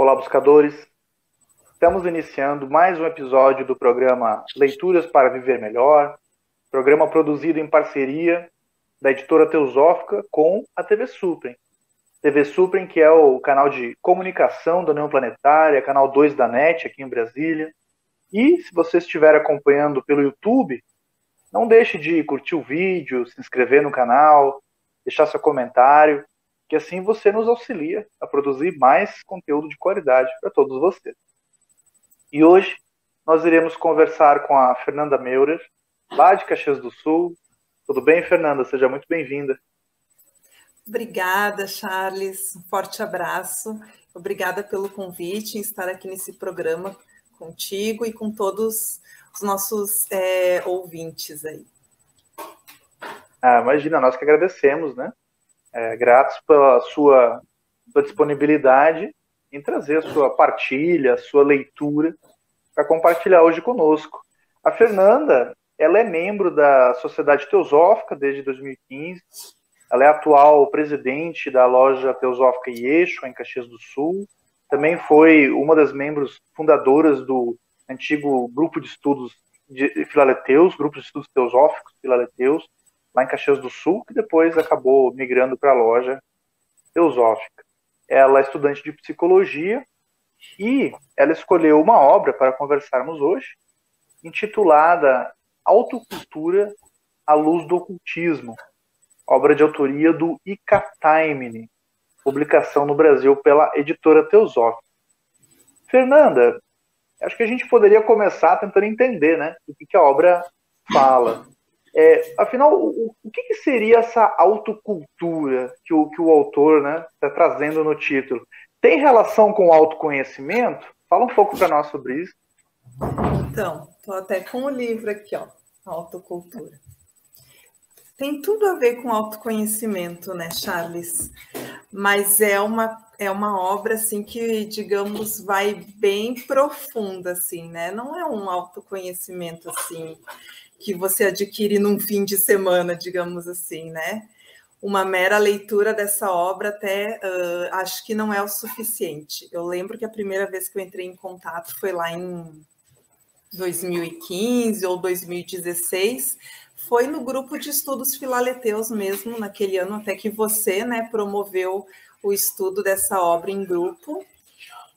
Olá, buscadores. Estamos iniciando mais um episódio do programa Leituras para Viver Melhor, programa produzido em parceria da editora Teosófica com a TV Suprem. TV Suprem, que é o canal de comunicação da União Planetária, canal 2 da NET aqui em Brasília. E se você estiver acompanhando pelo YouTube, não deixe de curtir o vídeo, se inscrever no canal, deixar seu comentário que assim você nos auxilia a produzir mais conteúdo de qualidade para todos vocês. E hoje nós iremos conversar com a Fernanda Meurer, lá de Caxias do Sul. Tudo bem, Fernanda? Seja muito bem-vinda. Obrigada, Charles. Um forte abraço. Obrigada pelo convite em estar aqui nesse programa contigo e com todos os nossos é, ouvintes aí. Ah, imagina, nós que agradecemos, né? É, gratos pela sua, sua disponibilidade em trazer a sua partilha, a sua leitura para compartilhar hoje conosco. A Fernanda, ela é membro da Sociedade Teosófica desde 2015. Ela é atual presidente da loja Teosófica Yeshua, em Caxias do Sul. Também foi uma das membros fundadoras do antigo grupo de estudos de Filaleteus, grupo de estudos teosóficos Filaleteus, lá em Caxias do Sul, que depois acabou migrando para a loja Teosófica. Ela é estudante de psicologia e ela escolheu uma obra para conversarmos hoje, intitulada Autocultura à Luz do Ocultismo, obra de autoria do Ika Taimini, publicação no Brasil pela editora Teosófica. Fernanda, acho que a gente poderia começar tentando entender né, o que, que a obra fala. É, afinal, o, o que, que, seria essa autocultura que o, que o autor está né, tá trazendo no título? Tem relação com o autoconhecimento? Fala um pouco para nós sobre isso. Então, estou até com o livro aqui, ó, Autocultura. Tem tudo a ver com autoconhecimento, né, Charles? Mas é uma, é uma obra assim que, digamos, vai bem profunda, assim, né? Não é um autoconhecimento assim que você adquire num fim de semana, digamos assim, né? Uma mera leitura dessa obra até uh, acho que não é o suficiente. Eu lembro que a primeira vez que eu entrei em contato foi lá em 2015 ou 2016, foi no grupo de estudos filaleteus mesmo, naquele ano até que você, né, promoveu o estudo dessa obra em grupo.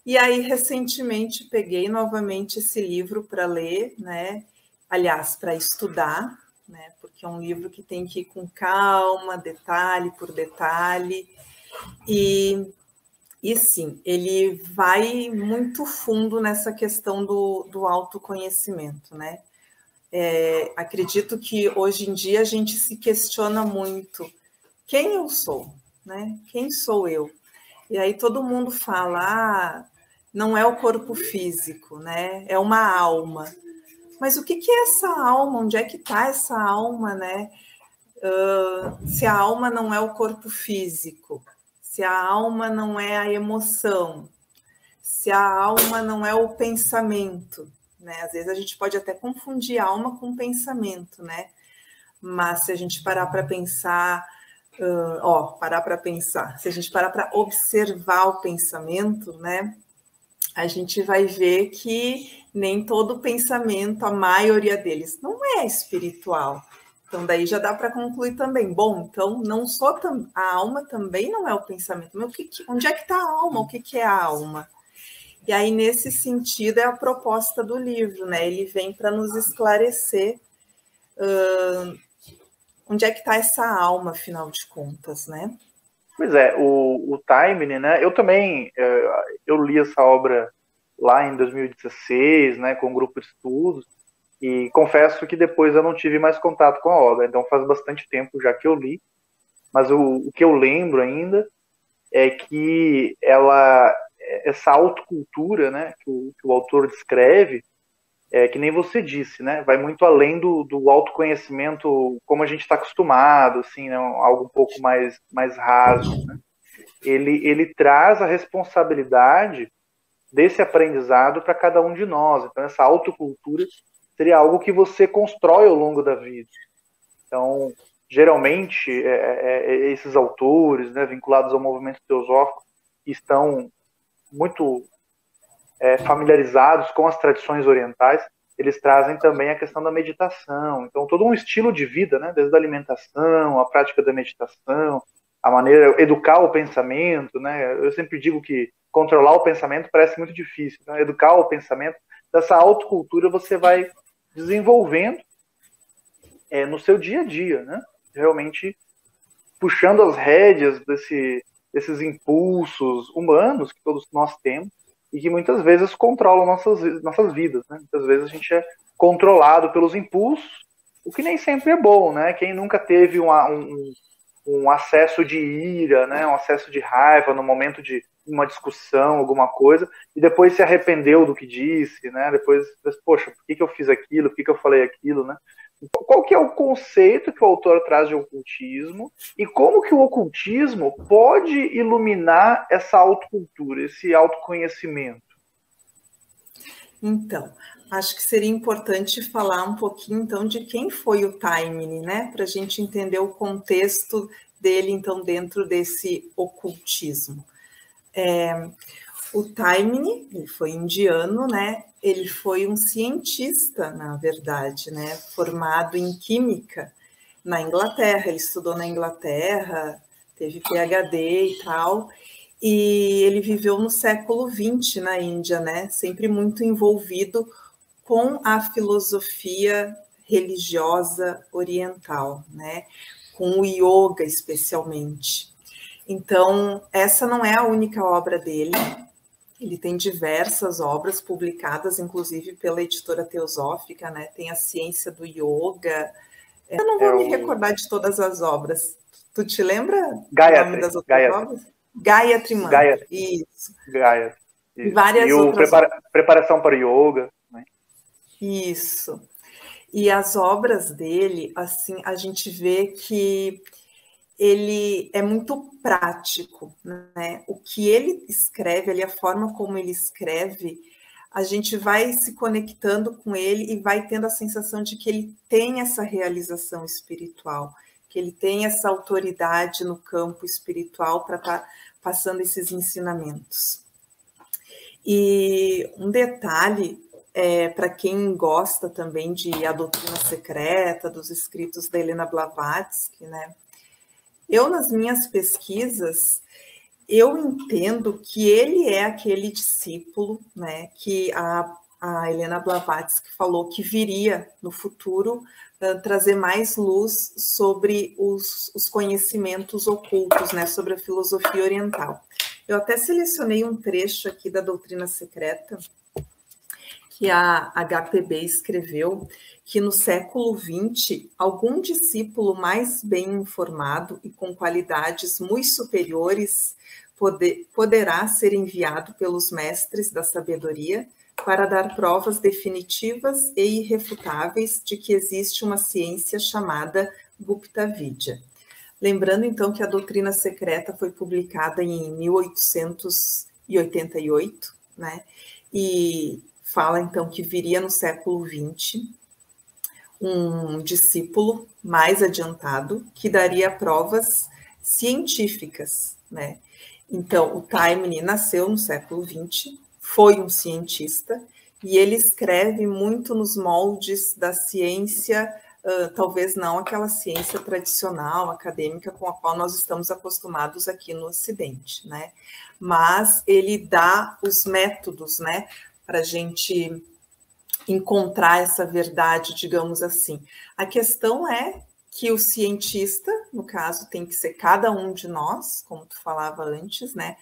E aí recentemente peguei novamente esse livro para ler, né? Aliás, para estudar, né? Porque é um livro que tem que ir com calma, detalhe por detalhe. E, e sim, ele vai muito fundo nessa questão do, do autoconhecimento, né? É, acredito que hoje em dia a gente se questiona muito quem eu sou, né? Quem sou eu? E aí todo mundo fala, ah, não é o corpo físico, né? É uma alma. Mas o que, que é essa alma? Onde é que está essa alma, né? Uh, se a alma não é o corpo físico, se a alma não é a emoção, se a alma não é o pensamento, né? Às vezes a gente pode até confundir alma com pensamento, né? Mas se a gente parar para pensar, uh, ó, parar para pensar, se a gente parar para observar o pensamento, né? A gente vai ver que nem todo pensamento, a maioria deles, não é espiritual. Então, daí já dá para concluir também. Bom, então, não só a alma também não é o pensamento, mas o que, onde é que está a alma? O que, que é a alma? E aí, nesse sentido, é a proposta do livro, né? Ele vem para nos esclarecer uh, onde é que está essa alma, afinal de contas, né? Pois é, o, o Time, né? Eu também eh, eu li essa obra lá em 2016, né, com um grupo de estudos, e confesso que depois eu não tive mais contato com a obra, então faz bastante tempo já que eu li, mas o, o que eu lembro ainda é que ela, essa autocultura, né, que o, que o autor descreve, é que nem você disse, né, vai muito além do, do autoconhecimento como a gente está acostumado, assim, né, algo um pouco mais, mais raso, né? Ele, ele traz a responsabilidade desse aprendizado para cada um de nós. Então, essa autocultura seria algo que você constrói ao longo da vida. Então, geralmente, é, é, é esses autores, né, vinculados ao movimento teosófico, estão muito é, familiarizados com as tradições orientais, eles trazem também a questão da meditação. Então, todo um estilo de vida, né? desde a alimentação, a prática da meditação, a maneira educar o pensamento, né? Eu sempre digo que controlar o pensamento parece muito difícil. Então, educar o pensamento, dessa autocultura você vai desenvolvendo é, no seu dia a dia, né? Realmente puxando as rédeas desse, desses impulsos humanos que todos nós temos e que muitas vezes controlam nossas, nossas vidas. Né? Muitas vezes a gente é controlado pelos impulsos, o que nem sempre é bom, né? Quem nunca teve uma, um, um acesso de ira, né? um acesso de raiva no momento de uma discussão, alguma coisa, e depois se arrependeu do que disse, né? Depois, poxa, por que, que eu fiz aquilo? Por que, que eu falei aquilo, né? Qual que é o conceito que o autor traz de ocultismo e como que o ocultismo pode iluminar essa autocultura, esse autoconhecimento? Então, acho que seria importante falar um pouquinho então de quem foi o Taimini, né, para a gente entender o contexto dele então dentro desse ocultismo. É, o Taimini, ele foi indiano, né? Ele foi um cientista, na verdade, né? Formado em química na Inglaterra. Ele estudou na Inglaterra, teve PhD e tal. E ele viveu no século XX na Índia, né? Sempre muito envolvido com a filosofia religiosa oriental, né? Com o yoga especialmente. Então, essa não é a única obra dele, ele tem diversas obras publicadas, inclusive pela editora Teosófica, né? Tem a Ciência do Yoga. Eu não vou é me o... recordar de todas as obras. Tu te lembra Gayatri, o nome das outras Gayatri. obras? Gayatri Mantra. Gayatri. Isso. Gayatri. Isso. E várias e outras prepara... preparação para yoga. Né? Isso. E as obras dele, assim, a gente vê que ele é muito prático, né? O que ele escreve, ali, a forma como ele escreve, a gente vai se conectando com ele e vai tendo a sensação de que ele tem essa realização espiritual, que ele tem essa autoridade no campo espiritual para estar tá passando esses ensinamentos. E um detalhe é, para quem gosta também de A Doutrina Secreta, dos escritos da Helena Blavatsky, né? Eu, nas minhas pesquisas, eu entendo que ele é aquele discípulo, né, que a, a Helena Blavatsky falou que viria no futuro uh, trazer mais luz sobre os, os conhecimentos ocultos, né, sobre a filosofia oriental. Eu até selecionei um trecho aqui da doutrina secreta que a HPB escreveu, que no século XX, algum discípulo mais bem informado e com qualidades muito superiores poder, poderá ser enviado pelos mestres da sabedoria para dar provas definitivas e irrefutáveis de que existe uma ciência chamada Gupta Vidya. Lembrando então que a doutrina secreta foi publicada em 1888, né? E fala então que viria no século XX um discípulo mais adiantado que daria provas científicas, né? Então, o Taimini nasceu no século XX, foi um cientista e ele escreve muito nos moldes da ciência, uh, talvez não aquela ciência tradicional, acadêmica, com a qual nós estamos acostumados aqui no Ocidente, né? Mas ele dá os métodos, né, para a gente encontrar essa verdade, digamos assim. A questão é que o cientista, no caso, tem que ser cada um de nós, como tu falava antes, né?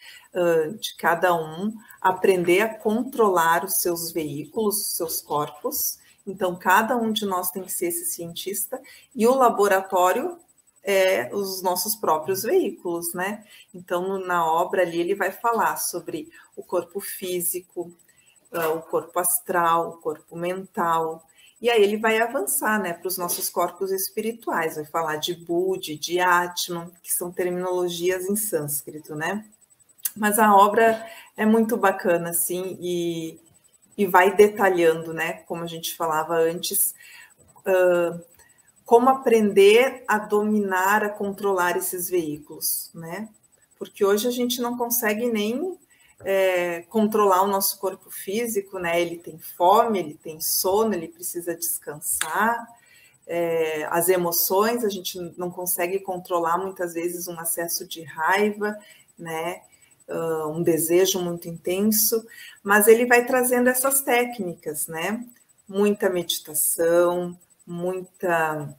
De cada um aprender a controlar os seus veículos, os seus corpos. Então, cada um de nós tem que ser esse cientista, e o laboratório é os nossos próprios veículos, né? Então, na obra ali, ele vai falar sobre o corpo físico, uh, o corpo astral, o corpo mental. E aí ele vai avançar né, para os nossos corpos espirituais, vai falar de Budi, de Atman, que são terminologias em sânscrito, né? Mas a obra é muito bacana, assim, e, e vai detalhando, né? Como a gente falava antes, uh, como aprender a dominar, a controlar esses veículos, né? Porque hoje a gente não consegue nem é, controlar o nosso corpo físico, né? Ele tem fome, ele tem sono, ele precisa descansar. É, as emoções, a gente não consegue controlar muitas vezes um acesso de raiva, né? Uh, um desejo muito intenso, mas ele vai trazendo essas técnicas, né? Muita meditação, muita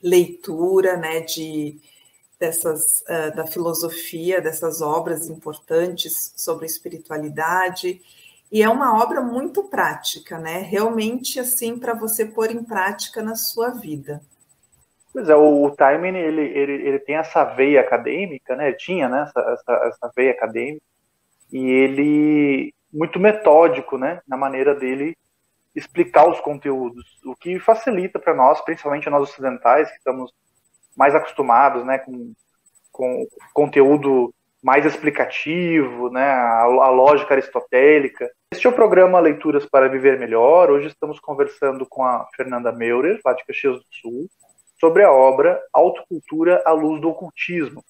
leitura, né? De dessas uh, da filosofia, dessas obras importantes sobre espiritualidade. E é uma obra muito prática, né? Realmente assim para você pôr em prática na sua vida. Pois é, o, o Timing ele, ele, ele tem essa veia acadêmica, né? Tinha né? essa, essa, essa veia acadêmica e ele muito metódico, né? Na maneira dele explicar os conteúdos, o que facilita para nós, principalmente nós ocidentais que estamos mais acostumados, né, com, com conteúdo mais explicativo, né, a, a, lógica aristotélica. Este é o programa Leituras para Viver Melhor. Hoje estamos conversando com a Fernanda Meurer, lá de Caxias do Sul, sobre a obra Autocultura à Luz do Ocultismo,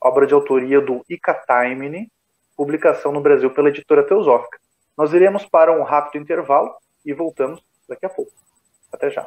obra de autoria do Ika Taimini, publicação no Brasil pela editora Teosófica. Nós iremos para um rápido intervalo e voltamos daqui a pouco. Até já.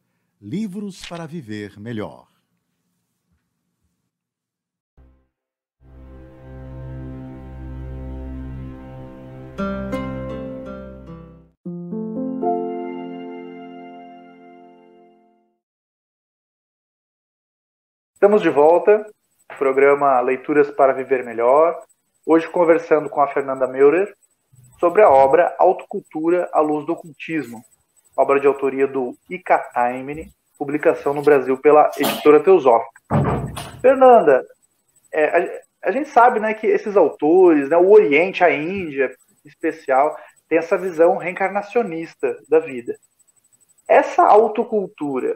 Livros para Viver Melhor. Estamos de volta, programa Leituras para Viver Melhor. Hoje conversando com a Fernanda Meurer sobre a obra Autocultura à Luz do Ocultismo, obra de autoria do Ika Taimini, publicação no Brasil pela editora Teosófica. Fernanda, é, a, a, gente sabe né, que esses autores, né, o Oriente, a Índia, em especial, tem essa visão reencarnacionista da vida. Essa autocultura,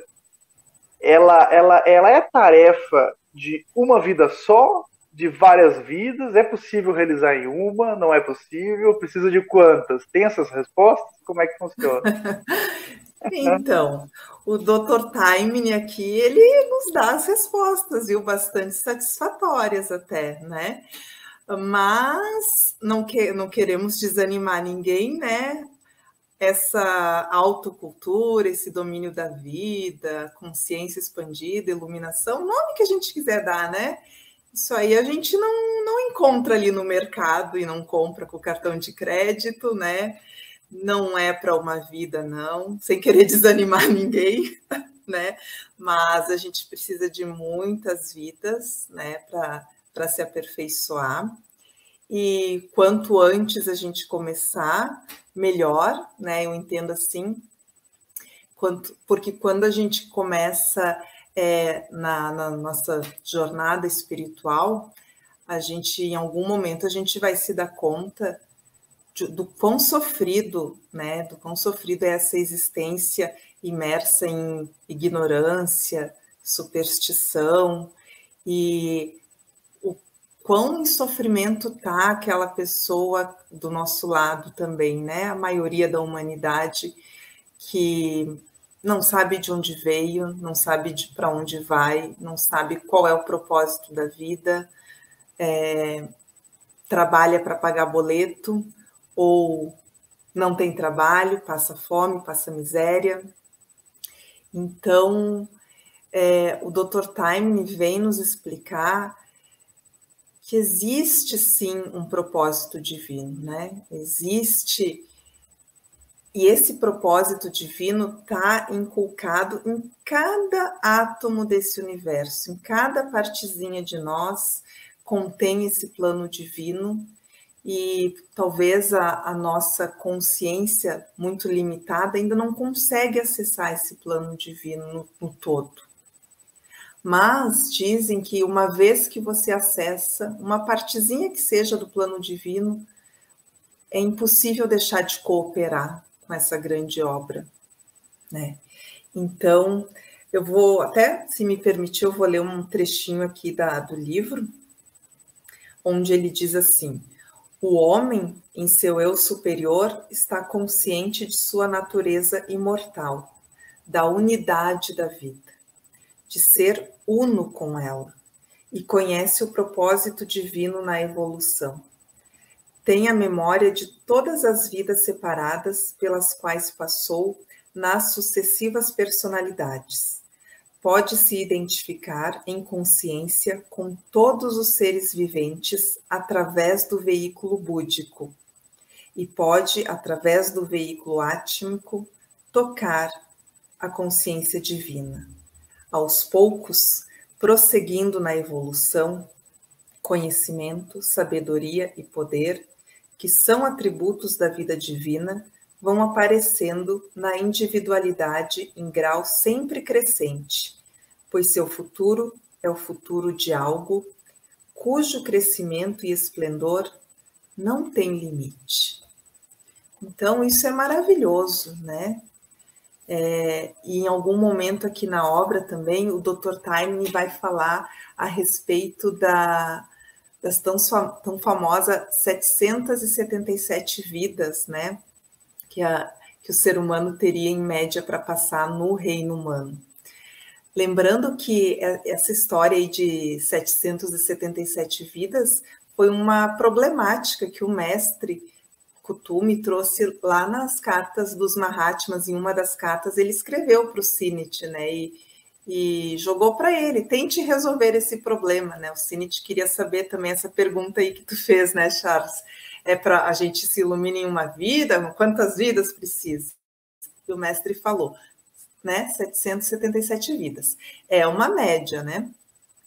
ela, ela, ela é tarefa de uma vida só, de várias vidas? É possível realizar em uma? Não é possível? Precisa de quantas? Tem essas respostas? Como é que funciona? então, o Dr. Timing aqui, ele nos dá as respostas, viu? Bastante satisfatórias até, né? Mas não, que, não queremos desanimar ninguém, né? Essa autocultura, esse domínio da vida, consciência expandida, iluminação, nome que a gente quiser dar, né? Isso aí a gente não, não encontra ali no mercado e não compra com cartão de crédito, né? Não é para uma vida, não, sem querer desanimar ninguém, né? Mas a gente precisa de muitas vidas, né, para se aperfeiçoar. E quanto antes a gente começar, melhor, né? Eu entendo assim, quanto, porque quando a gente começa é, na, na, nossa jornada espiritual, a gente, em algum momento, a gente vai se dar conta de, do quão sofrido, né, do quão sofrido é essa existência imersa em ignorância, superstição e o quão em sofrimento tá aquela pessoa do nosso lado também, né? A maioria da humanidade que não sabe de onde veio, não sabe para onde vai, não sabe qual é o propósito da vida, é, trabalha para pagar boleto ou não tem trabalho, passa fome, passa miséria. Então, é, o Dr. Time vem nos explicar que existe sim um propósito divino, né? Existe e esse propósito divino está inculcado em cada átomo desse universo, em cada partezinha de nós contém esse plano divino e talvez a, a, nossa consciência muito limitada ainda não consegue acessar esse plano divino no, no todo. Mas dizem que uma vez que você acessa uma partezinha que seja do plano divino, é impossível deixar de cooperar com essa grande obra, né? Então, eu vou até, se me permitir, eu vou ler um trechinho aqui da, do livro, onde ele diz assim: o homem, em seu eu superior, está consciente de sua natureza imortal, da unidade da vida, de ser uno com ela, e conhece o propósito divino na evolução tem a memória de todas as vidas separadas pelas quais passou nas sucessivas personalidades. Pode se identificar em consciência com todos os seres viventes através do veículo búdico e pode, através do veículo átmico, tocar a consciência divina. Aos poucos, prosseguindo na evolução, conhecimento, sabedoria e poder que são atributos da vida divina, vão aparecendo na individualidade em grau sempre crescente, pois seu futuro é o futuro de algo cujo crescimento e esplendor não tem limite. Então, isso é maravilhoso, né? É, e em algum momento aqui na obra também, o Dr. Time vai falar a respeito da, das tão, tão famosas 777 vidas, né? Que, a, que o ser humano teria em média para passar no reino humano. Lembrando que essa história aí de 777 vidas foi uma problemática que o mestre Kutumi trouxe lá nas cartas dos Mahatmas. Em uma das cartas, ele escreveu para o Sinit, né? E, e jogou para ele, tente resolver esse problema, né? O Cinit queria saber também essa pergunta aí que tu fez, né, Charles? É para a gente se iluminar em uma vida? Quantas vidas precisa? E o mestre falou, né? 777 vidas. É uma média, né?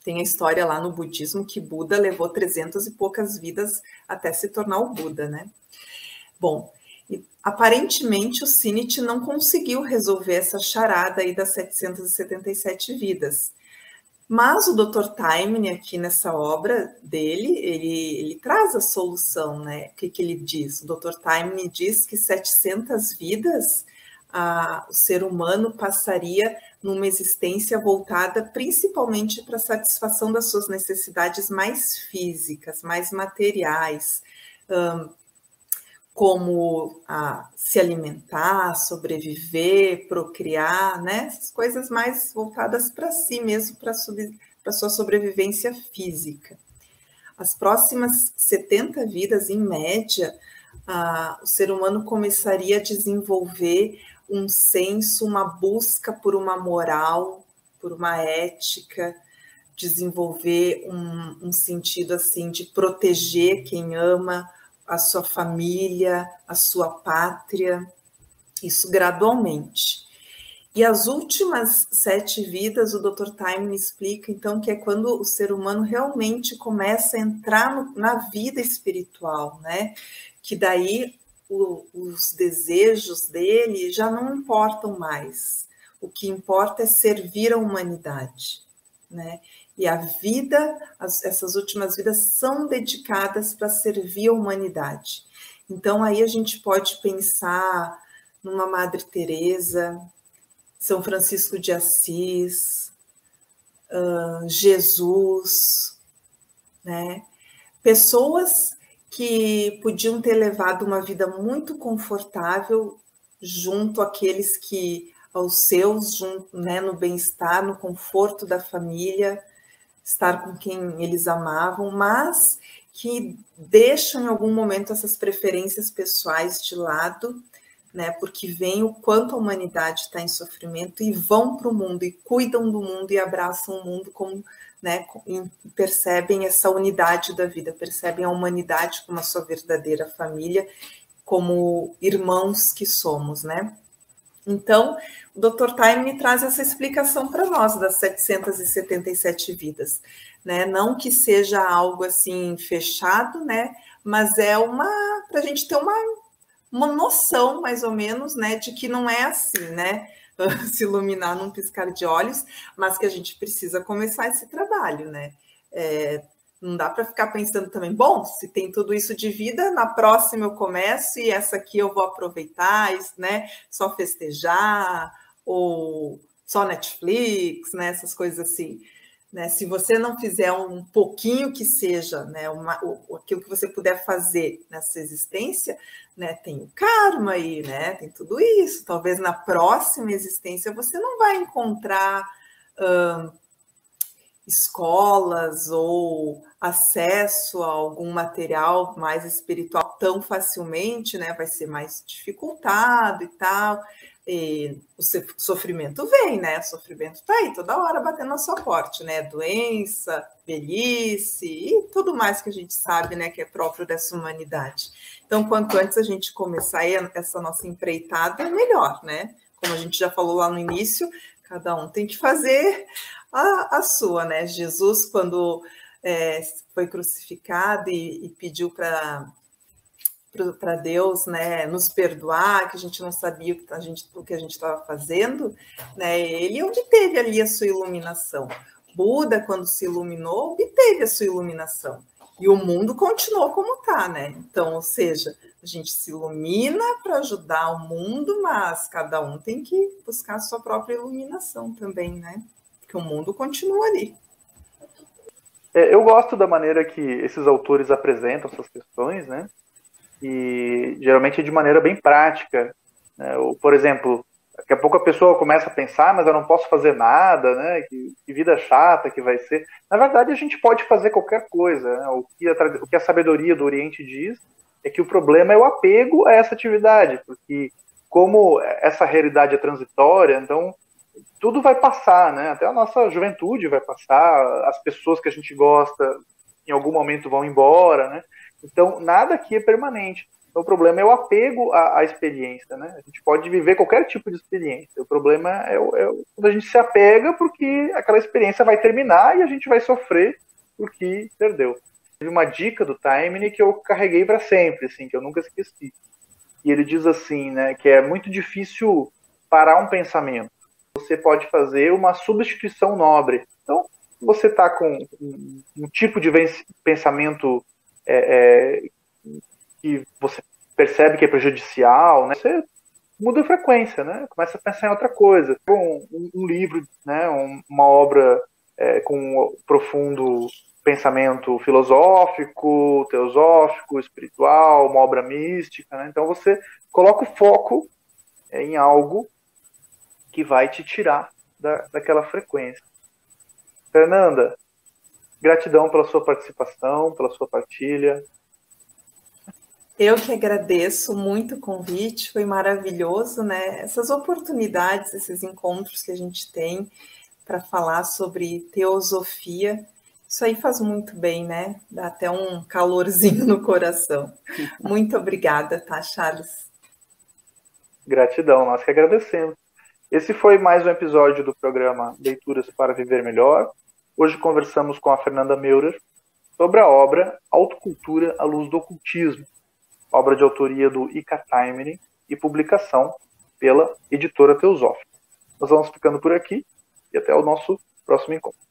Tem a história lá no budismo que Buda levou 300 e poucas vidas até se tornar o Buda, né? Bom, aparentemente, o Sinit não conseguiu resolver essa charada aí das 777 vidas. Mas o Dr. Taimne, aqui nessa obra dele, ele, ele traz a solução, né? O que, que ele diz? O Dr. Taimne diz que 700 vidas o ser humano passaria numa existência voltada principalmente para a satisfação das suas necessidades mais físicas, mais materiais, um, como se alimentar, sobreviver, procriar, né? Essas coisas mais voltadas para si mesmo, para a sua sobrevivência física. As próximas 70 vidas, em média, o ser humano começaria a desenvolver um senso, uma busca por uma moral, por uma ética, desenvolver um, um sentido assim de proteger quem ama, a sua família, a sua pátria, isso gradualmente. E as últimas sete vidas, o Dr. Time me explica, então, que é quando o ser humano realmente começa a entrar no, na vida espiritual, né? Que daí o, os desejos dele já não importam mais. O que importa é servir a humanidade, né? E a vida, as, essas últimas vidas são dedicadas para servir a humanidade. Então aí a gente pode pensar numa Madre Teresa, São Francisco de Assis, uh, Jesus, né? Pessoas que podiam ter levado uma vida muito confortável junto àqueles que aos seus, junto, né, no bem-estar, no conforto da família, estar com quem eles amavam, mas que deixam em algum momento essas preferências pessoais de lado né? Porque veem o quanto a humanidade está em sofrimento e vão para o mundo e cuidam do mundo e abraçam o mundo como, né? E percebem essa unidade da vida, percebem a humanidade como a sua verdadeira família, como irmãos que somos, né? Então, o Dr. Time me traz essa explicação para nós das 777 vidas, né? Não que seja algo assim fechado, né? Mas é uma para a gente ter uma, uma noção, mais ou menos, né, de que não é assim, né? Se iluminar num piscar de olhos, mas que a gente precisa começar esse trabalho, né? É, não dá para ficar pensando também, bom, se tem tudo isso de vida, na próxima eu começo e essa aqui eu vou aproveitar, né? Só festejar, ou só Netflix, né? Essas coisas assim. Né? Se você não fizer um pouquinho que seja, né, uma, o, aquilo que você puder fazer nessa existência, né, tem o karma aí, né, tem tudo isso. Talvez na próxima existência você não vai encontrar escolas ou acesso a algum material mais espiritual tão facilmente, né, vai ser mais dificultado e tal. E o sofrimento vem, né? O sofrimento tá aí toda hora batendo na sua porta, né? Doença, velhice e tudo mais que a gente sabe, né? Que é próprio dessa humanidade. Então, quanto antes a gente começar essa nossa empreitada, melhor, né? Como a gente já falou lá no início, cada um tem que fazer a, a sua, né? Jesus, quando é, foi crucificado e, e pediu para para Deus, né, nos perdoar, que a gente não sabia o que a gente o que a gente estava fazendo, né? Ele obteve ali a sua iluminação. Buda, quando se iluminou, obteve a sua iluminação. E o mundo continuou como está, né? Então, ou seja, a gente se ilumina para ajudar o mundo, mas cada um tem que buscar a sua própria iluminação também, né? Porque o mundo continua ali. É, eu gosto da maneira que esses autores apresentam essas questões, né? e geralmente é de maneira bem prática. Né? Por exemplo, daqui a pouco a pessoa começa a pensar, mas eu não posso fazer nada, né? Que, que vida chata que vai ser. Na verdade, a gente pode fazer qualquer coisa. Né? O, que a, o que a sabedoria do Oriente diz é que o problema é o apego a essa atividade, porque como essa realidade é transitória, então tudo vai passar, né? Até a nossa juventude vai passar, as pessoas que a gente gosta em algum momento vão embora, né? Então, nada aqui é permanente. Então, o problema é o apego à, à, experiência, né? A gente pode viver qualquer tipo de experiência. O problema é, é quando a gente se apega porque aquela experiência vai terminar e a gente vai sofrer porque perdeu. Teve uma dica do Timing que eu carreguei para sempre, assim, que eu nunca esqueci. E ele diz assim, né, que é muito difícil parar um pensamento. Você pode fazer uma substituição nobre. Então, você está com um, um tipo de pensamento é, é, que você percebe que é prejudicial, né? Você muda a frequência, né? Começa a pensar em outra coisa. Um, um, livro, né? Um, uma obra é, com um profundo pensamento filosófico, teosófico, espiritual, uma obra mística, né? Então você coloca o foco é, em algo que vai te tirar da, daquela frequência. Fernanda, Gratidão pela sua participação, pela sua partilha. Eu que agradeço muito o convite, foi maravilhoso, né? Essas oportunidades, esses encontros que a gente tem para falar sobre teosofia, isso aí faz muito bem, né? Dá até um calorzinho no coração. Muito obrigada, tá, Charles? Gratidão, nós que agradecemos. Esse foi mais um episódio do programa Leituras para Viver Melhor. Hoje conversamos com a Fernanda Meurer sobre a obra Autocultura à Luz do Ocultismo, obra de autoria do Ika Timing e publicação pela editora Teosófica. Nós vamos ficando por aqui e até o nosso próximo encontro.